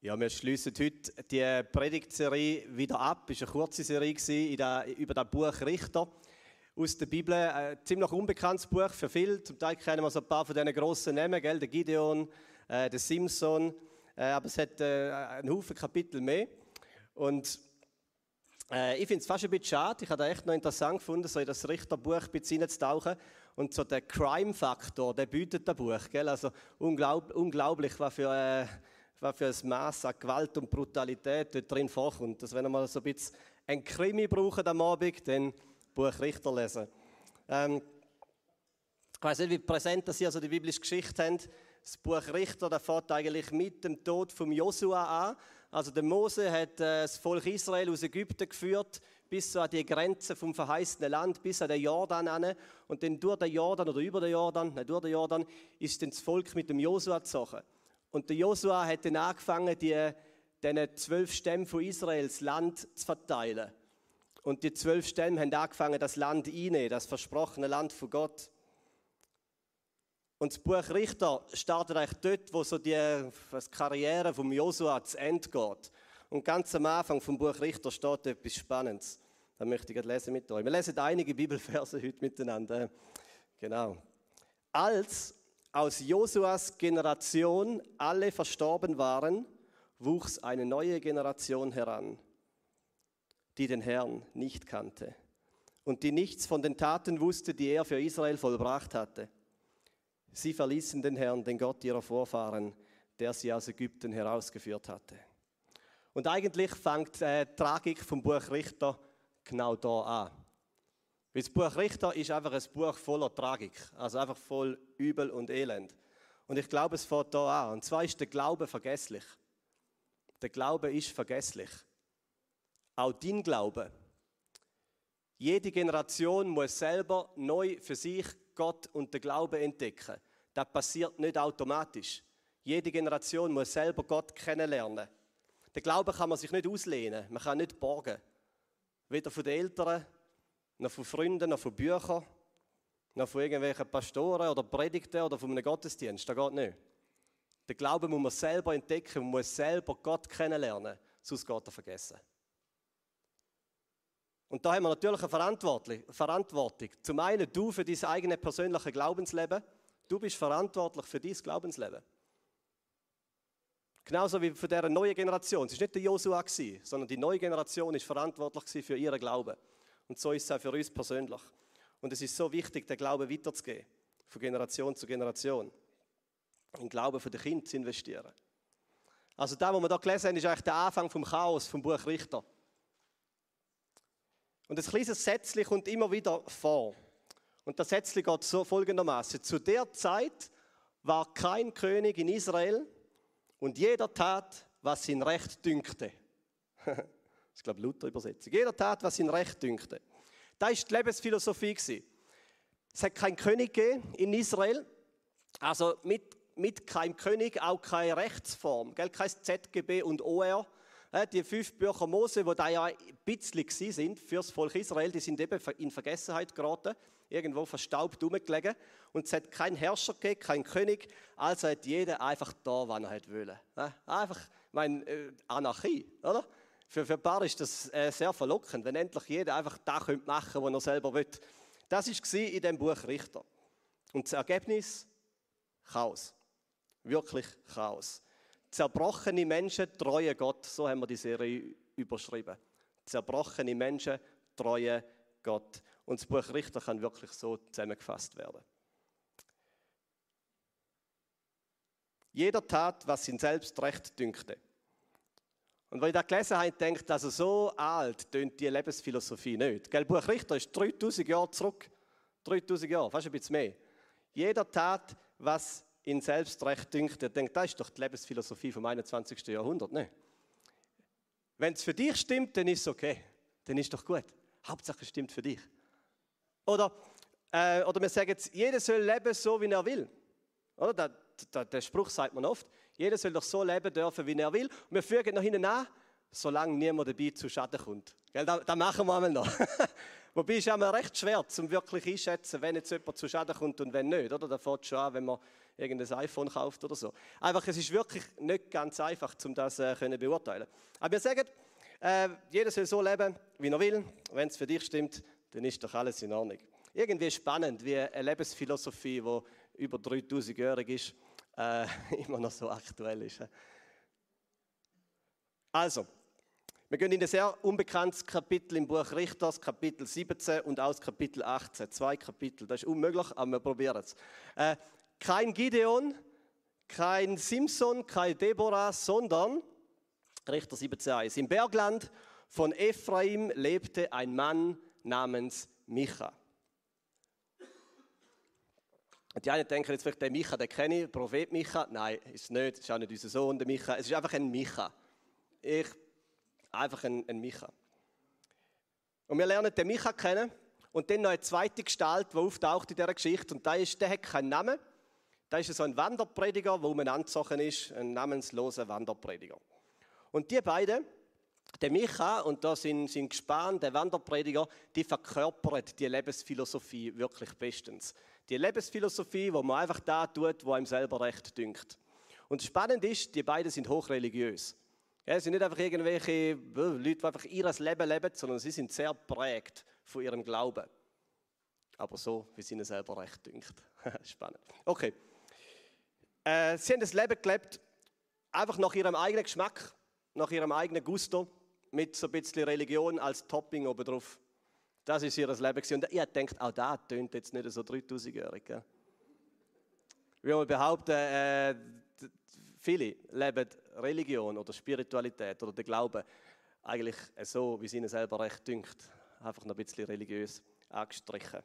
Ja, wir schließen heute die Predigtserie wieder ab. Es war eine kurze Serie über das Buch Richter aus der Bibel. Ein ziemlich unbekanntes Buch für viele. Zum Teil kennen wir so ein paar von diesen grossen Namen, gell? der Gideon, äh, der Simson. Äh, aber es hat äh, einen Haufen Kapitel mehr. Und äh, ich finde es fast ein bisschen schade. Ich habe es echt noch interessant gefunden, so in das Richterbuch ein bisschen reinzutauchen. Und so der Crime-Faktor, der bietet das Buch. Gell? Also unglaub, unglaublich, was für... Äh, was für ein Maß an Gewalt und Brutalität dort drin vorkommt. Dass wenn wir mal so ein bisschen ein Krimi brauchen am Abend, dann Buch Richter lesen. Ähm, ich weiß nicht, wie präsent Sie also die biblische Geschichte haben. Das Buch Richter, das fängt eigentlich mit dem Tod von Josua an. Also der Mose hat äh, das Volk Israel aus Ägypten geführt bis so an die Grenze vom verheißenen Land, bis an den Jordan an. Und dann durch den Jordan oder über den Jordan, nein, durch den Jordan, ist dann das Volk mit dem Josua gezogen. Und der Josua hat dann angefangen, die, diesen zwölf Stämmen von Israel das Land zu verteilen. Und die zwölf Stämme haben angefangen, das Land einzunehmen, das versprochene Land von Gott. Und das Buch Richter startet eigentlich dort, wo so die Karriere vom Josua zu Ende geht. Und ganz am Anfang vom Buch Richter steht etwas Spannendes. Da möchte ich lesen mit euch. Wir lesen einige Bibelverse heute miteinander. Genau. Als aus Josuas Generation alle verstorben waren, wuchs eine neue Generation heran, die den Herrn nicht kannte und die nichts von den Taten wusste, die er für Israel vollbracht hatte. Sie verließen den Herrn, den Gott ihrer Vorfahren, der sie aus Ägypten herausgeführt hatte. Und eigentlich fängt äh, die Tragik vom Buch Richter genau da an. Weil das Buch Richter ist einfach ein Buch voller Tragik, also einfach voll Übel und Elend. Und ich glaube, es fängt da an. Und zwar ist der Glaube vergesslich. Der Glaube ist vergesslich. Auch dein Glaube. Jede Generation muss selber neu für sich Gott und den Glauben entdecken. Das passiert nicht automatisch. Jede Generation muss selber Gott kennenlernen. Den Glauben kann man sich nicht auslehnen, man kann nicht borgen. Weder von den Eltern noch von Freunden, noch von Büchern, noch von irgendwelchen Pastoren oder Predigten oder von einem Gottesdienst. Das geht nicht. Den Glauben muss man selber entdecken, man muss selber Gott kennenlernen, sonst geht er vergessen. Und da haben wir natürlich eine Verantwortung. Zum einen du für dein eigenes persönliches Glaubensleben. Du bist verantwortlich für dein Glaubensleben. Genauso wie für diese neue Generation. Es war nicht der Josua, sondern die neue Generation ist verantwortlich für ihren Glauben. Und so ist es auch für uns persönlich. Und es ist so wichtig, den Glauben weiterzugeben, von Generation zu Generation. In Glauben für die Kinder zu investieren. Also da, was wir hier gelesen haben, ist eigentlich der Anfang vom Chaos vom Buch Richter. Und ein kleines Sätzchen kommt immer wieder vor. Und das Sätzchen geht so folgendermaßen: Zu der Zeit war kein König in Israel und jeder tat, was ihn recht dünkte. ist, glaube ich, Luther-Übersetzung. Jeder tat, was ihn recht dünkte. Das war die Lebensphilosophie. Es hat keinen König gegeben in Israel. Also mit, mit keinem König auch keine Rechtsform. Kein ZGB und OR. Die fünf Bücher Mose, die da ja ein bisschen sind für das Volk Israel, die sind eben in Vergessenheit geraten, irgendwo verstaubt rumgelegen. Und es hat keinen Herrscher gegeben, keinen König, also hat jeder einfach da, wann er wollte. Einfach, ich meine, äh, Anarchie, oder? Für, für ein paar ist das äh, sehr verlockend, wenn endlich jeder einfach das machen könnte, was er selber will. Das war in dem Buch Richter. Und das Ergebnis? Chaos. Wirklich Chaos. Zerbrochene Menschen treue Gott. So haben wir die Serie überschrieben. Zerbrochene Menschen treue Gott. Und das Buch Richter kann wirklich so zusammengefasst werden. Jeder tat, was ihn selbst recht dünkte. Und wenn ich das gelesen habe, denke ich, also so alt tönt die Lebensphilosophie nicht. Gell, Buch Richter ist 3000 Jahre zurück. 3000 Jahre, fast ein bisschen mehr. Jeder tat, was ihn selbst recht dünkt. Er denkt, das ist doch die Lebensphilosophie vom 21. Jahrhundert. Ne? Wenn es für dich stimmt, dann ist es okay. Dann ist doch gut. Hauptsache es stimmt für dich. Oder, äh, oder wir sagen jetzt, jeder soll leben so, wie er will. Oder? Der, der, der Spruch sagt man oft. Jeder soll doch so leben dürfen, wie er will. Und wir fügen noch hinten an, solange niemand dabei zu Schaden kommt. Gell, das, das machen wir einmal noch. Wobei ist immer recht schwer, um wirklich einschätzen, wenn jetzt jemand zu Schaden kommt und wenn nicht. Oder? Da fängt schon an, wenn man irgendein iPhone kauft oder so. Einfach, es ist wirklich nicht ganz einfach, um das äh, beurteilen. Aber wir sagen, äh, jeder soll so leben, wie er will. Wenn es für dich stimmt, dann ist doch alles in Ordnung. Irgendwie spannend, wie eine Lebensphilosophie, die über 3000-jährig ist, äh, immer noch so aktuell ist. Also, wir gehen in ein sehr unbekanntes Kapitel im Buch Richter, Kapitel 17 und das Kapitel 18. Zwei Kapitel, das ist unmöglich, aber wir probieren es. Äh, kein Gideon, kein Simson, kein Deborah, sondern Richter 17,1. Im Bergland von Ephraim lebte ein Mann namens Micha. Und die einen denken jetzt vielleicht, der Micha, den kenne ich, Prophet Micha. Nein, ist nicht, ist auch nicht unser Sohn, der Micha. Es ist einfach ein Micha. Ich, einfach ein, ein Micha. Und wir lernen den Micha kennen und dann noch eine zweite Gestalt, die auftaucht in dieser Geschichte. Und der, ist, der hat keinen Namen. Da ist so ein Wanderprediger, der umeinander ist, ein namensloser Wanderprediger. Und die beiden, der Micha und da sind, sind gespannt, der Wanderprediger, die verkörpern die Lebensphilosophie wirklich bestens. Die Lebensphilosophie, wo man einfach da tut, wo einem selber recht dünkt. Und spannend ist, die beiden sind hochreligiös. Ja, es sind nicht einfach irgendwelche äh, Leute, die einfach ihr Leben leben, sondern sie sind sehr prägt von ihrem Glauben. Aber so, wie es ihnen selber recht dünkt. Spannend. Okay. Äh, sie haben das Leben gelebt, einfach nach ihrem eigenen Geschmack, nach ihrem eigenen Gusto, mit so ein bisschen Religion als Topping obendrauf. Das ist ihr Leben. Und ihr denkt, auch das tönt jetzt nicht so 3000-jährig. Wie man behaupten, äh, viele leben Religion oder Spiritualität oder den Glauben eigentlich so, wie es ihnen selber recht dünkt. Einfach noch ein bisschen religiös angestrichen.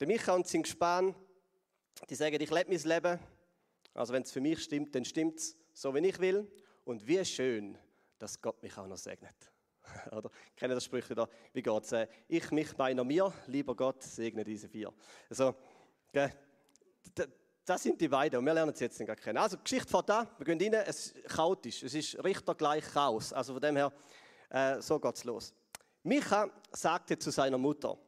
Der Micha und sein Gespann, die sagen, ich lebe mein Leben. Also wenn es für mich stimmt, dann stimmt es so, wie ich will. Und wie schön, dass Gott mich auch noch segnet. Oder kennen das Sprüche da? Wie geht es? Äh, ich, mich, meiner, mir, lieber Gott, segne diese vier. Also, das sind die beiden und wir lernen sie jetzt nicht kennen. Also, Geschichte fährt an, wir gehen rein, es ist chaotisch, es ist Richter gleich Chaos. Also von dem her, äh, so geht es los. Micha sagte zu seiner Mutter,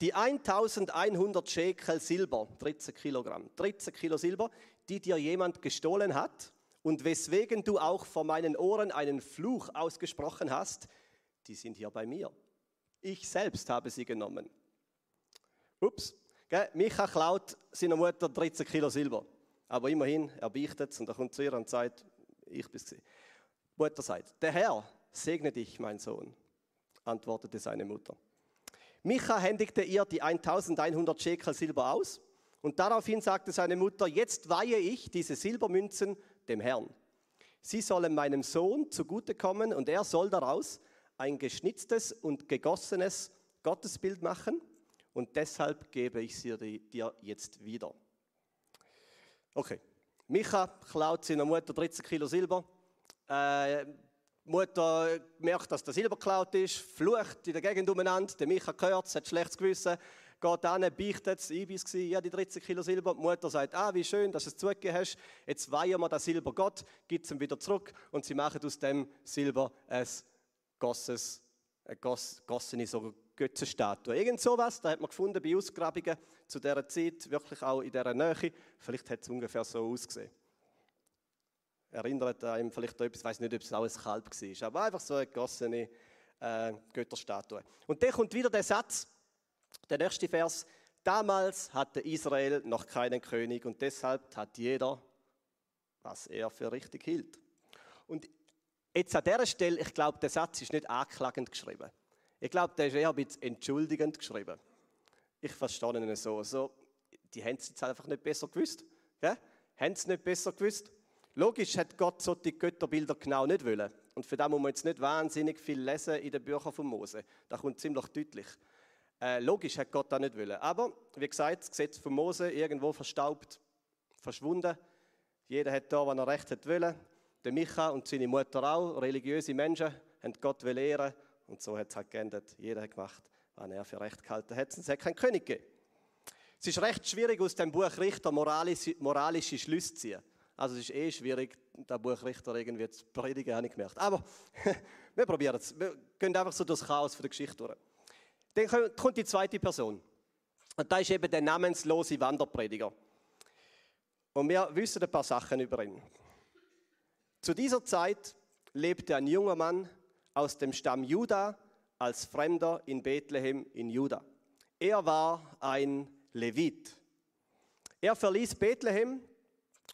die 1100 Schekel Silber, 13 Kilogramm, 13 Kilo Silber, die dir jemand gestohlen hat und weswegen du auch vor meinen Ohren einen Fluch ausgesprochen hast, die sind hier bei mir. Ich selbst habe sie genommen. Ups, gell? Micha klaut seiner Mutter 13 Kilo Silber. Aber immerhin, er beichtet es und er kommt zu ihr und sagt, ich bin es. Die Mutter sagt, der Herr segne dich, mein Sohn, antwortete seine Mutter. Micha händigte ihr die 1100 Schekel Silber aus und daraufhin sagte seine Mutter, jetzt weihe ich diese Silbermünzen dem Herrn. Sie sollen meinem Sohn zugutekommen und er soll daraus ein geschnitztes und gegossenes Gottesbild machen und deshalb gebe ich sie dir jetzt wieder. Okay, Micha klaut seiner Mutter 13 Kilo Silber. Äh, Mutter merkt, dass der Silber geklaut ist, flucht in der Gegend umeinander. Der Micha hört es, hat schlechtes Gewissen, geht an, beichtet es, ich war ja, die 13 Kilo Silber. Die Mutter sagt, ah, wie schön, dass du es zugegeben hast. Jetzt weihen wir das Silber Gott, gibt es ihm wieder zurück und sie machen aus dem Silber ein gosses, eine gossene so Götzenstatue. Irgend sowas, da hat man gefunden bei Ausgrabungen zu dieser Zeit, wirklich auch in dieser Nähe. Vielleicht hat es ungefähr so ausgesehen erinnert einem vielleicht an etwas, ich weiß nicht, ob es auch ein Kalb war, aber einfach so eine gegossene äh, Götterstatue. Und dann kommt wieder der Satz, der nächste Vers, damals hatte Israel noch keinen König und deshalb hat jeder, was er für richtig hielt. Und jetzt an dieser Stelle, ich glaube, der Satz ist nicht anklagend geschrieben. Ich glaube, der ist eher ein bisschen entschuldigend geschrieben. Ich verstehe ihn so. so die haben es jetzt einfach nicht besser gewusst. Gell? Haben es nicht besser gewusst? Logisch hat Gott so die Götterbilder genau nicht wollen. Und für das muss man jetzt nicht wahnsinnig viel lesen in den Büchern von Mose. Das kommt ziemlich deutlich. Äh, logisch hat Gott das nicht wollen. Aber, wie gesagt, das Gesetz von Mose irgendwo verstaubt, verschwunden. Jeder hat da, was er recht hat wollen. Der Micha und seine Mutter auch, religiöse Menschen, haben Gott ehren und so hat es halt geendet. Jeder hat gemacht, was er für recht gehalten hat. Es hat keinen König gegeben. Es ist recht schwierig, aus dem Buch Richter moralische, moralische Schlüsse zu ziehen. Also es ist eh schwierig, das Buch Richter irgendwie zu predigen, habe ich gemerkt. Aber wir probieren es. Wir gehen einfach so das Chaos der Geschichte durch. Dann kommt die zweite Person. Und da ist eben der namenslose Wanderprediger. Und wir wissen ein paar Sachen über ihn. Zu dieser Zeit lebte ein junger Mann aus dem Stamm Juda als Fremder in Bethlehem in Juda. Er war ein Levit. Er verließ Bethlehem,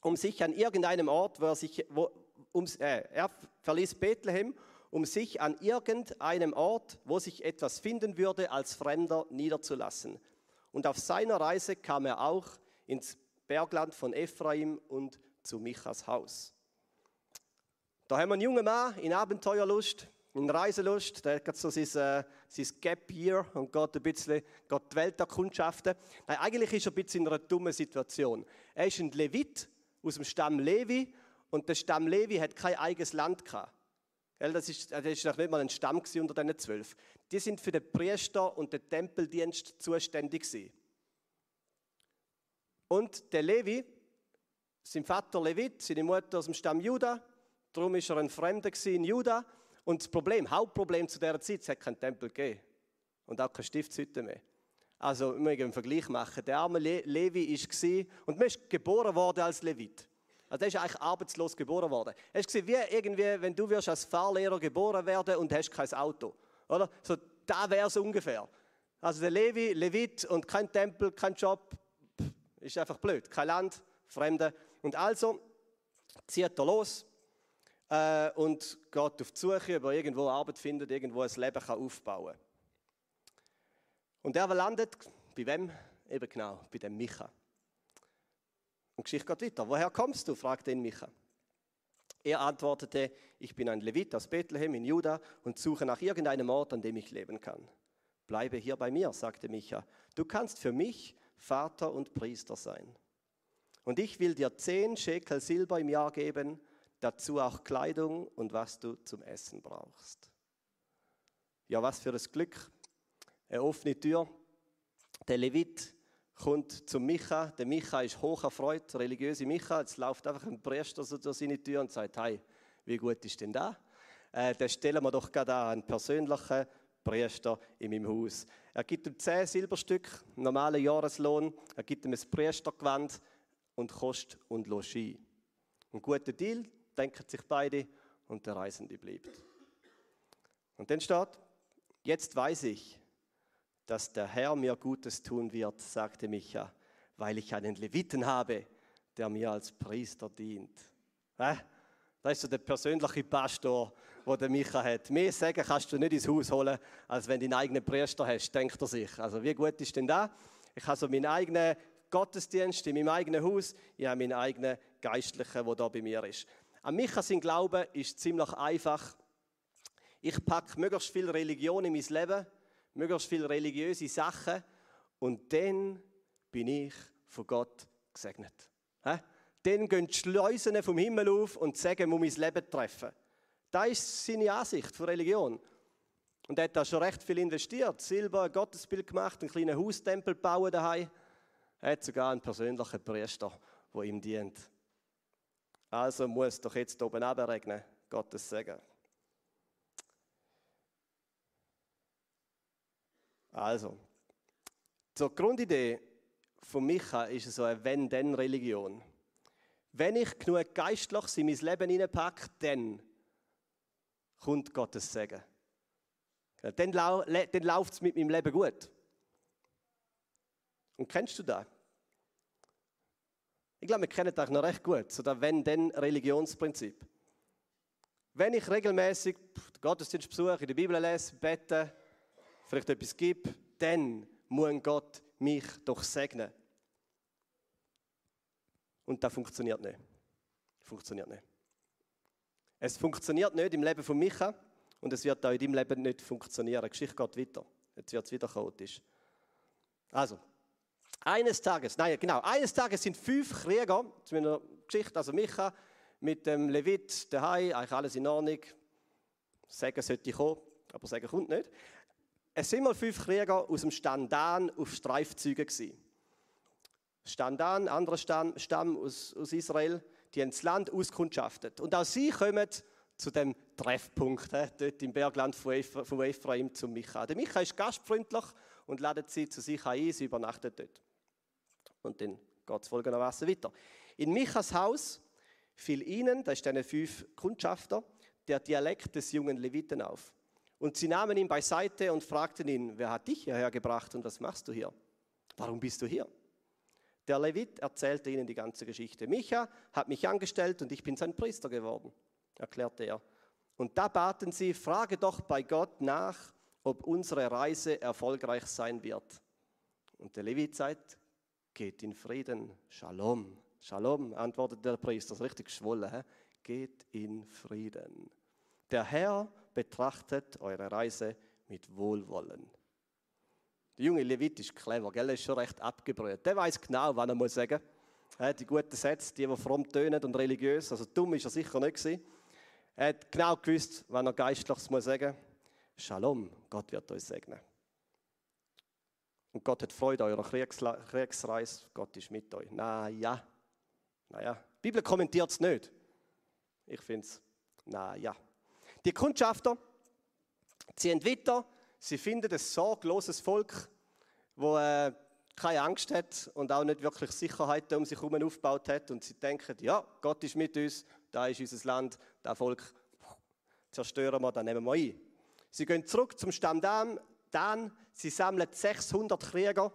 um sich an irgendeinem Ort, wo er sich, wo, um, äh, er verließ Bethlehem, um sich an irgendeinem Ort, wo sich etwas finden würde, als Fremder niederzulassen. Und auf seiner Reise kam er auch ins Bergland von Ephraim und zu Michas Haus. Da haben wir einen jungen Mann in Abenteuerlust, in Reiselust, der hat so sein, äh, sein Gap Year und geht ein bisschen geht die Welt erkundschaften. Nein, eigentlich ist er ein bisschen in einer dummen Situation. Er ist ein Levit aus dem Stamm Levi und der Stamm Levi hat kein eigenes Land gehabt. Das ist, das ist noch nicht mal ein Stamm unter diesen zwölf. Die sind für den Priester und den Tempeldienst zuständig gewesen. Und der Levi, sein Vater Levit, seine Mutter aus dem Stamm Juda, darum ist er ein Fremder in Juda. Und das Problem, Hauptproblem zu dieser Zeit, es hat keinen Tempel gegeben und auch keine Stiftshütte mehr. Also, wir müssen einen Vergleich machen. Der arme Le Levi war, und man ist geboren worden als Levit. Also, er ist eigentlich arbeitslos geboren worden. Es ist wie irgendwie, wenn du als Fahrlehrer geboren werden und hast kein Auto. Oder? So, da wäre es ungefähr. Also, der Levi, Levit und kein Tempel, kein Job, ist einfach blöd. Kein Land, Fremde. Und also zieht er los äh, und geht auf die Suche, ob er irgendwo Arbeit findet, irgendwo ein Leben kann aufbauen kann. Und er landet bei wem? Eben genau, bei dem Micha. Und Geschichte geht weiter. Woher kommst du? fragte ihn Micha. Er antwortete, ich bin ein Levit aus Bethlehem in Juda und suche nach irgendeinem Ort, an dem ich leben kann. Bleibe hier bei mir, sagte Micha. Du kannst für mich Vater und Priester sein. Und ich will dir zehn Schekel Silber im Jahr geben, dazu auch Kleidung und was du zum Essen brauchst. Ja, was für ein Glück. Eine offene Tür. Der Levit kommt zum Micha. Der Micha ist hoch erfreut, religiöse Micha. Jetzt läuft einfach ein Priester so durch seine Tür und sagt: Hey, wie gut ist denn da? Äh, dann stellen wir doch gerade einen persönlichen Priester in meinem Haus. Er gibt ihm zehn Silberstück, normalen Jahreslohn. Er gibt ihm ein Priestergewand und Kost und Logis. Ein guter Deal, denken sich beide, und der Reisende bleibt. Und dann steht, jetzt weiß ich, dass der Herr mir Gutes tun wird, sagte Micha, weil ich einen Leviten habe, der mir als Priester dient. Äh? Das ist so der persönliche Pastor, wo der Micha hat. Mehr sagen kannst du nicht ins Haus holen, als wenn du deinen eigenen Priester hast, denkt er sich. Also wie gut ist denn da? Ich habe so meinen eigenen Gottesdienst in meinem eigenen Haus, ich habe meinen eigenen Geistlichen, der da bei mir ist. An Micha sein Glaube ist ziemlich einfach. Ich packe möglichst viel Religion in mein Leben, möglichst viele religiöse Sachen und dann bin ich von Gott gesegnet. Dann gehen die Schleusen vom Himmel auf und sagen, muss mein Leben treffen. Das ist seine Ansicht von Religion. Und er hat da schon recht viel investiert. Silber, ein Gottesbild gemacht, einen kleinen Haustempel bauen daheim. Er hat sogar einen persönlichen Priester, der ihm dient. Also muss doch jetzt oben regnen, Gottes Segen. Also, zur Grundidee von Micha ist es so eine Wenn-Denn-Religion. Wenn ich genug geistlich in mein Leben hineinpacke, dann kommt Gottes Segen. Dann, lau dann läuft es mit meinem Leben gut. Und kennst du das? Ich glaube, wir kennen das noch recht gut, so das Wenn-Denn-Religionsprinzip. Wenn ich regelmäßig Gottesdienst besuche, in der Bibel lese, bete, vielleicht etwas gebe, dann muss Gott mich doch segnen. Und das funktioniert nicht. Funktioniert nicht. Es funktioniert nicht im Leben von Micha und es wird auch in deinem Leben nicht funktionieren. Die Geschichte geht weiter. Jetzt wird es wieder chaotisch. Also, eines Tages, nein, genau, eines Tages sind fünf Krieger, zu meiner Geschichte, also Micha, mit dem Levit daheim, eigentlich alles in Ordnung. Sagen sollte ich kommen, aber sagen kommt nicht. Es sind mal fünf Krieger aus dem Stand Dan auf Streifzügen gewesen. Stamm Dan, anderer Stamm, Stamm aus, aus Israel, die haben das Land auskundschaftet. Und auch sie kommen zu dem Treffpunkt, he, dort im Bergland von, Ephra von Ephraim zum Micha. Der Micha ist gastfreundlich und ladet sie zu sich ein, sie übernachtet dort. Und dann geht es folgendermaßen weiter. In Michas Haus fiel ihnen, da ist eine fünf Kundschafter, der Dialekt des jungen Leviten auf. Und sie nahmen ihn beiseite und fragten ihn, wer hat dich hierher gebracht und was machst du hier? Warum bist du hier? Der Levit erzählte ihnen die ganze Geschichte. Micha hat mich angestellt und ich bin sein Priester geworden, erklärte er. Und da baten sie, frage doch bei Gott nach, ob unsere Reise erfolgreich sein wird. Und der Levit sagt, geht in Frieden, Shalom. Shalom, antwortet der Priester, das ist richtig geschwollen. Geht in Frieden. Der Herr betrachtet eure Reise mit Wohlwollen. Der junge Levit ist clever, gell? er ist schon recht abgebrüht. Der weiß genau, was er muss sagen muss. Die guten Sätze, die, die fromm tönen und religiös, also dumm ist er sicher nicht gewesen. Er hat genau gewusst, was er geistliches muss sagen muss. Shalom, Gott wird euch segnen. Und Gott hat Freude an eurer Kriegsreise. Gott ist mit euch. Na ja. Na ja. Die Bibel kommentiert es nicht. Ich finde es, na ja. Die Kundschafter ziehen weiter. Sie finden ein sorgloses Volk, wo äh, keine Angst hat und auch nicht wirklich Sicherheit um sich herum aufgebaut hat. Und sie denken, ja, Gott ist mit uns, da ist unser Land, das Volk zerstören wir, dann nehmen wir ein. Sie gehen zurück zum Stamm Dan, dann, sie sammeln 600 Krieger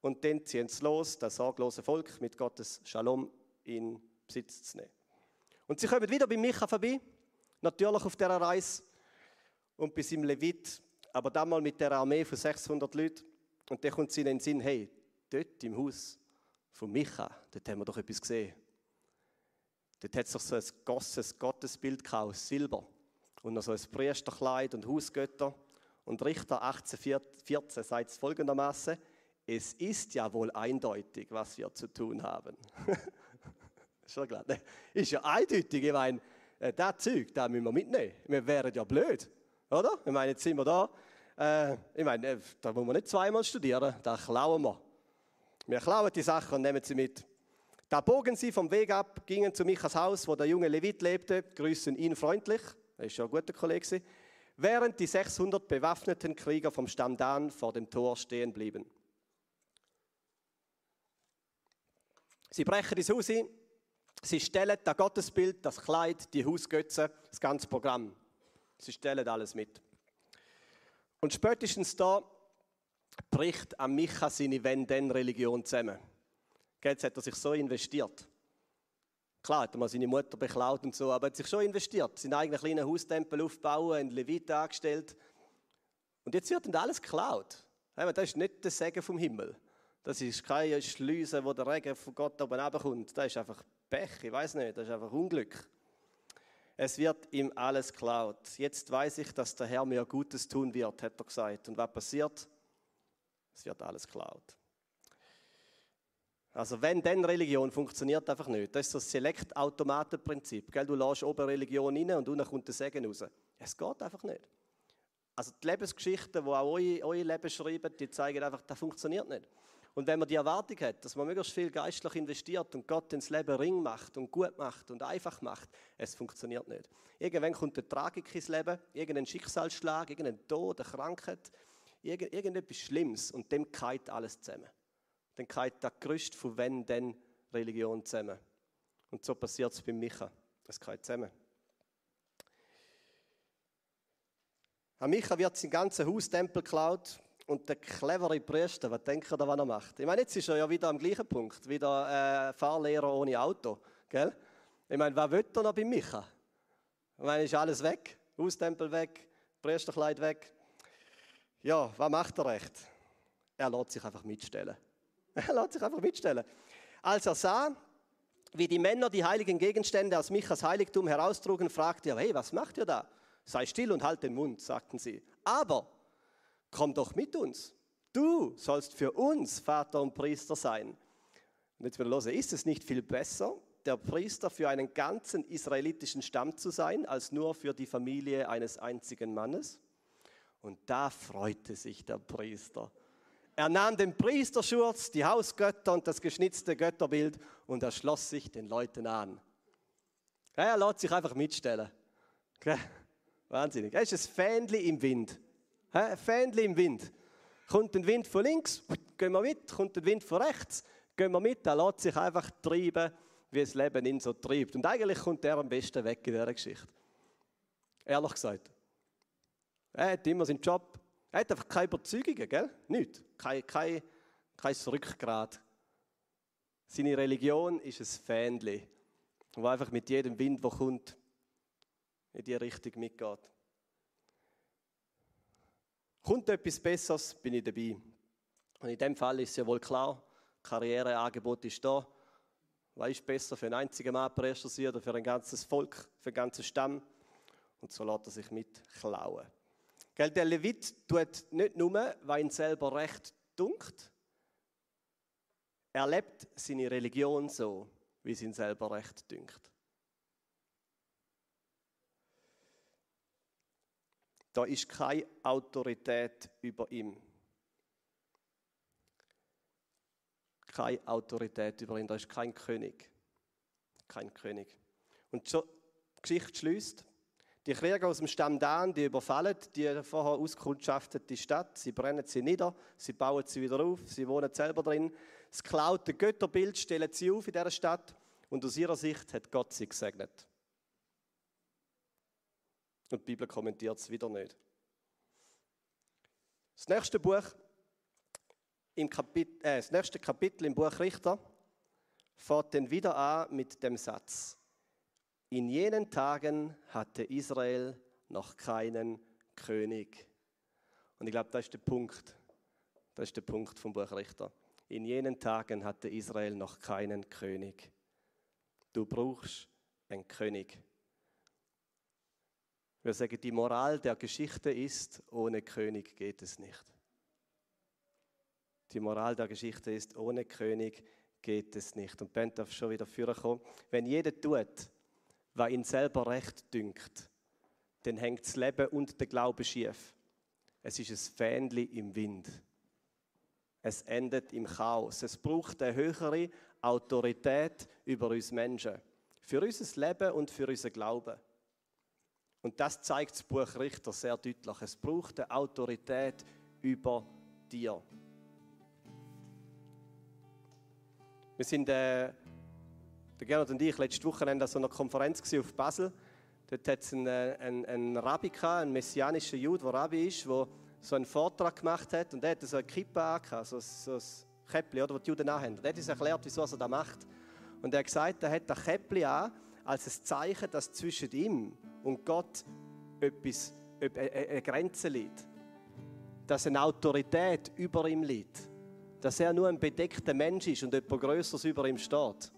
und dann ziehen sie los, das sorglose Volk mit Gottes Shalom in Besitz zu nehmen. Und sie kommen wieder bei Micha vorbei, natürlich auf dieser Reise und bei seinem Levit, aber dann mal mit der Armee von 600 Leuten. Und dann kommt sie in den Sinn, hey, dort im Haus von Micha, dort haben wir doch etwas gesehen. Dort hat es doch so ein gosses Gottesbild gehabt, aus Silber. Und noch so ein Priesterkleid und Hausgötter. Und Richter 1814 sagt es folgendermaßen: Es ist ja wohl eindeutig, was wir zu tun haben. Schon klar. Ne? Ist ja eindeutig. Ich meine, äh, das Zeug, das müssen wir mitnehmen. Wir wären ja blöd. Oder? Ich meine, jetzt sind wir da. Äh, ich meine, äh, da muss man nicht zweimal studieren. Da klauen wir. Wir klauen die Sachen und nehmen sie mit. Da bogen sie vom Weg ab, gingen zu Michas Haus, wo der junge Levit lebte, grüßen ihn freundlich. Er ist schon ein guter Kollege während die 600 bewaffneten Krieger vom Stamm Dan vor dem Tor stehen blieben. Sie brechen ins Haus ein, sie stellen das Gottesbild, das Kleid, die Hausgötze, das ganze Programm. Sie stellen alles mit. Und spätestens da bricht am Micha seine Wenn-Denn-Religion zusammen. Jetzt hat er sich so investiert. Klar hat er mal seine Mutter beklaut und so, aber er hat sich schon investiert. Seinen eigenen kleinen Haustempel aufbauen, einen Levit angestellt. Und jetzt wird ihm alles geklaut. Das ist nicht der Segen vom Himmel. Das ist keine Schleuse, wo der Regen von Gott oben runterkommt. Das ist einfach Pech, ich weiß nicht, das ist einfach Unglück. Es wird ihm alles geklaut. Jetzt weiß ich, dass der Herr mir Gutes tun wird, hat er gesagt. Und was passiert? Es wird alles geklaut. Also wenn denn Religion funktioniert einfach nicht. Das ist das Select-Automaten-Prinzip. Du lässt oben Religion rein und unten kommt der Segen raus. Es geht einfach nicht. Also die Lebensgeschichten, die auch eure Leben schreiben, die zeigen einfach, das funktioniert nicht. Und wenn man die Erwartung hat, dass man möglichst viel geistlich investiert und Gott ins Leben ring macht und gut macht und einfach macht, es funktioniert nicht. Irgendwann kommt eine Tragik ins Leben, irgendein Schicksalsschlag, irgendein Tod, eine Krankheit, irgendetwas Schlimmes und dem keilt alles zusammen dann geht das Gerüst von wenn denn Religion zusammen. Und so passiert es bei Micha. Es geht zusammen. An Micha wird sein ganzer Haustempel geklaut und der clevere Priester, was denkt er was er macht? Ich meine, jetzt ist er ja wieder am gleichen Punkt, wieder äh, Fahrlehrer ohne Auto. Gell? Ich meine, was will er noch bei Micha? Ich meine, ist alles weg, Haustempel weg, Priesterkleid weg. Ja, was macht er recht? Er lässt sich einfach mitstellen. Er lässt sich einfach mitstellen. Als er sah, wie die Männer die heiligen Gegenstände aus Michas Heiligtum heraustrugen, fragte er, hey, was macht ihr da? Sei still und halt den Mund, sagten sie. Aber komm doch mit uns. Du sollst für uns Vater und Priester sein. Und jetzt mal hören, ist es nicht viel besser, der Priester für einen ganzen israelitischen Stamm zu sein, als nur für die Familie eines einzigen Mannes? Und da freute sich der Priester Er nahm den Priesterschurz, die Hausgötter und das geschnitzte Götterbild und er schloss sich den Leuten an. Er lässt sich einfach mitstellen. Wahnsinnig. Er ist ein Fähnchen im Wind. Ein Fähnchen im Wind. Kommt ein Wind von links, gehen wir mit. Kommt ein Wind von rechts, gehen wir mit. Er lässt sich einfach treiben, wie das Leben ihn so treibt. Und eigentlich kommt er am besten weg in dieser Geschichte. Ehrlich gesagt. Er hat immer seinen Job. Er hat einfach keine Überzeugungen, gell? Nicht. Kein, kein, kein Rückgrat. Seine Religion ist ein Fähnchen, das einfach mit jedem Wind, der kommt, in die Richtung mitgeht. Kommt etwas Besseres, bin ich dabei. Und in dem Fall ist ja wohl klar, Karriereangebot ist da. Was ist besser für einen einzigen Mann Priester sein oder für ein ganzes Volk, für einen ganzen Stamm? Und so lässt er sich mitklauen. Gell, der Levit tut nicht nur, weil ihn selber recht dunkt, er lebt seine Religion so, wie es ihn selber recht dünkt. Da ist keine Autorität über ihm. Keine Autorität über ihn, da ist kein König. Kein König. Und so, die Geschichte schließt. Die Krieger aus dem Stamm Dan, die überfallen die vorher auskundschaftete Stadt, sie brennen sie nieder, sie bauen sie wieder auf, sie wohnen selber drin. Das geklaute Götterbild stellen sie auf in dieser Stadt und aus ihrer Sicht hat Gott sie gesegnet. Und die Bibel kommentiert es wieder nicht. Das nächste Buch, im Kapit äh, das nächste Kapitel im Buch Richter fährt dann wieder an mit dem Satz: In jenen Tagen hatte Israel noch keinen König. Und ich glaube, das ist der Punkt. Das ist der Punkt vom Buch Richter. In jenen Tagen hatte Israel noch keinen König. Du brauchst einen König. Wir sagen, die Moral der Geschichte ist, ohne König geht es nicht. Die Moral der Geschichte ist, ohne König geht es nicht. Und Ben darf schon wieder vorkommen. Wenn jeder tut, was ihn selber recht dünkt, dann hängt das Leben und der Glaube schief. Es ist ein Fähnchen im Wind. Es endet im Chaos. Es braucht eine höhere Autorität über uns Menschen. Für unser Leben und für unser Glauben. Und das zeigt das Buch Richter sehr deutlich. Es braucht eine Autorität über dir. Wir sind, äh, der Gerhard und ich, letzte Woche an so einer Konferenz auf Basel. Dort hat es einen, äh, einen, einen Rabbi gehabt, einen messianischen Jude, der Rabbi ist, der so einen Vortrag gemacht hat. Und er hatte so eine Kippe angehabt, so, so ein Käppli, oder, das die Juden anhaben. Und er hat uns erklärt, wieso er das macht. Und er hat gesagt, er hat das Käppli an, als ein Zeichen, dass zwischen ihm und Gott etwas, eine Grenze liegt. Dass eine Autorität über ihm liegt. Dass er nur ein bedeckter Mensch ist und etwas Größeres über ihm steht.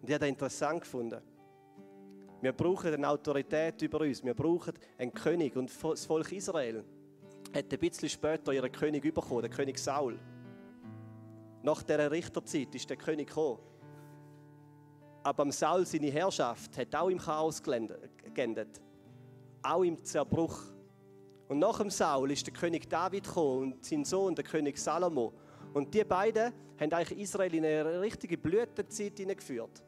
Und ich habe das interessant gefunden. Wir brauchen eine Autorität über uns. Wir brauchen einen König. Und das Volk Israel hat ein bisschen später ihren König bekommen, den König Saul. Nach dieser Richterzeit ist der König gekommen. Aber Saul seine Herrschaft hat auch im Chaos geendet. Auch im Zerbruch. Und nach dem Saul ist der König David gekommen und sein Sohn, der König Salomo. Und die beiden haben eigentlich Israel in eine richtige Blütezeit hineingeführt.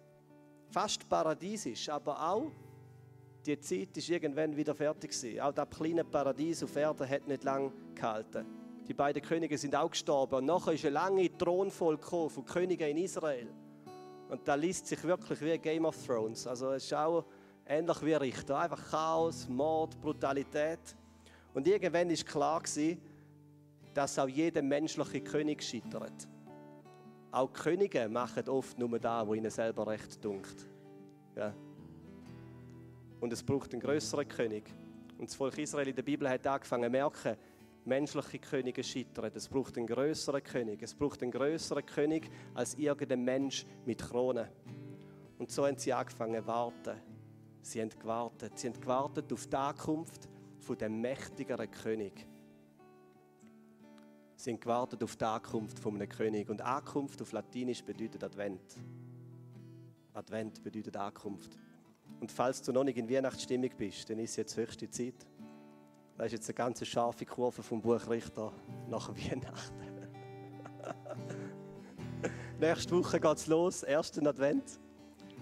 Fast paradiesisch, aber auch die Zeit ist irgendwann wieder fertig gewesen. Auch das kleine Paradies auf Erden hat nicht lange gehalten. Die beiden Könige sind auch gestorben und nachher ist eine lange Thronfolge von Königen in Israel. Und da liest sich wirklich wie Game of Thrones. Also es ist auch ähnlich wie Richter. Einfach Chaos, Mord, Brutalität. Und irgendwann ist klar gewesen, dass auch jeder menschliche König scheitert. Auch Könige machen oft nur da, wo ihnen selber recht dunkt. Ja. Und es braucht einen größeren König. Und das Volk Israel in der Bibel hat angefangen zu merken, menschliche Könige scheitern. Es braucht einen größeren König. Es braucht einen größeren König als irgendein Mensch mit Krone. Und so haben sie angefangen zu warten. Sie haben gewartet. Sie haben gewartet auf die Ankunft von dem mächtigeren König. Sie haben gewartet auf die Ankunft von einem König. Und Ankunft auf Latinisch bedeutet Advent. Advent bedeutet Ankunft. Und falls du noch nicht in Weihnachtsstimmung bist, dann ist jetzt höchste Zeit. Das ist jetzt eine ganz scharfe Kurve vom Buch Richter nach Weihnachten. Nächste Woche geht es los, ersten Advent.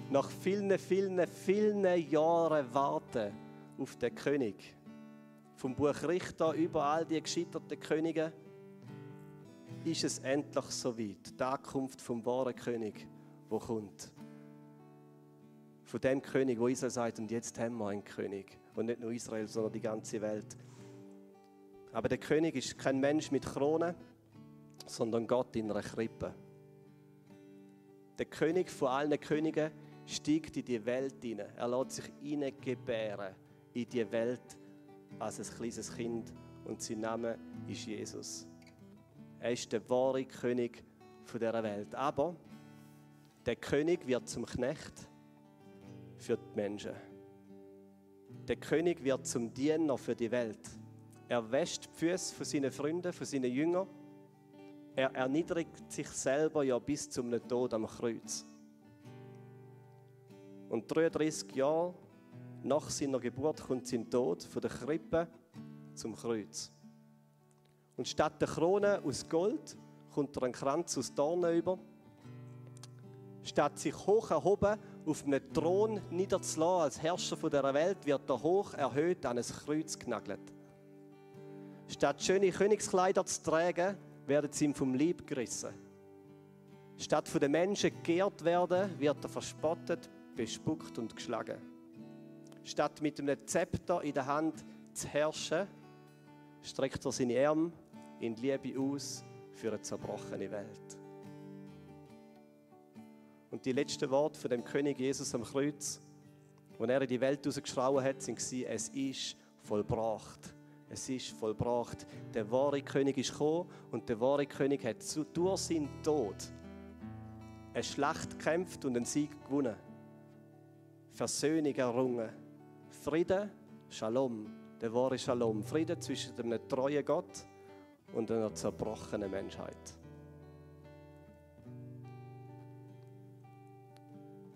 Nach vielen, vielen, vielen Jahren Warten auf den König. Vom Buch Richter über all die gescheiterten Könige ist es endlich soweit. Die Ankunft vom wahren König, wo kommt. Von dem König, wo Israel sagt, und jetzt haben wir einen König. Und nicht nur Israel, sondern die ganze Welt. Aber der König ist kein Mensch mit Krone, sondern Gott in einer Krippe. Der König von allen Königen steigt in die Welt hinein. Er lässt sich hineingebären in die Welt als ein kleines Kind und sein Name ist Jesus. Er ist der wahre König dieser Welt. Aber der König wird zum Knecht für die Menschen. Der König wird zum Diener für die Welt. Er wäscht die Füße von seinen Freunden, von seinen Jüngern. Er erniedrigt sich selber ja bis zum Tod am Kreuz. Und 33 Jahre nach seiner Geburt kommt sein Tod von der Krippe zum Kreuz. Und statt der Krone aus Gold kommt er einen Kranz aus Dornen über. Statt sich hoch erhoben auf einem Thron niederzulassen als Herrscher dieser Welt, wird er hoch erhöht an ein Kreuz genagelt. Statt schöne Königskleider zu tragen, werden sie ihm vom Leib gerissen. Statt von den Menschen geehrt werden, wird er verspottet, bespuckt und geschlagen. Statt mit einem Zepter in der Hand zu herrschen, streckt er seine Arme in Liebe aus für eine zerbrochene Welt. Und die letzten Worte von dem König Jesus am Kreuz, wo er in die Welt rausgeschrauen hat, sind es ist vollbracht. Es ist vollbracht. Der wahre König ist gekommen und der wahre König hat durch seinen Tod eine Schlacht gekämpft und einen Sieg gewonnen. Versöhnung errungen. Frieden, Shalom, der wahre Shalom. Frieden zwischen einem treuen Gott und einer zerbrochenen Menschheit.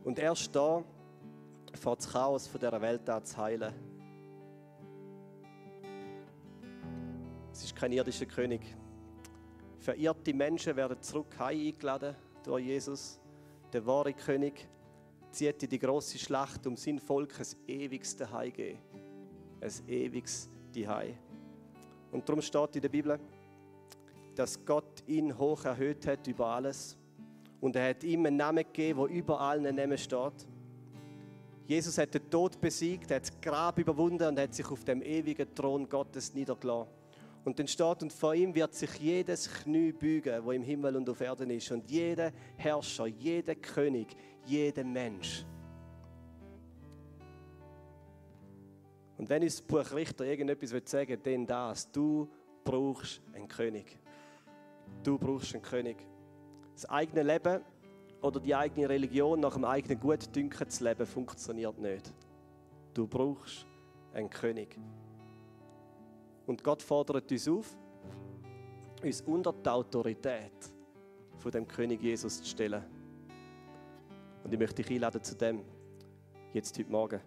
Und erst da fährt das Chaos dieser Welt an zu heilen. Es ist kein irdischer König. Verirrte Menschen werden zurück eingeladen durch Jesus. Der wahre König zieht in die große Schlacht, um sein Volk ein ewiges Zuhause geben. Ein ewiges Zuhause. Und darum steht in der Bibel, dass Gott ihn hoch erhöht hat über alles und er hat ihm einen Namen gegeben, der über allen Namen steht. Jesus hat den Tod besiegt, hat das Grab überwunden und hat sich auf dem ewigen Thron Gottes niedergelassen. Und dann steht, und vor ihm wird sich jedes Knie beugen, wo im Himmel und auf Erden ist. Und jeder Herrscher, jeder König, jeder Mensch. Und wenn uns das Buch Richter irgendetwas sagen will, dann das. Du brauchst einen König. Du brauchst einen König das eigene Leben oder die eigene Religion nach dem eigenen Gutdünken zu leben, funktioniert nicht. Du brauchst einen König. Und Gott fordert uns auf, uns unter die Autorität von dem König Jesus zu stellen. Und ich möchte dich einladen zu dem, jetzt heute Morgen.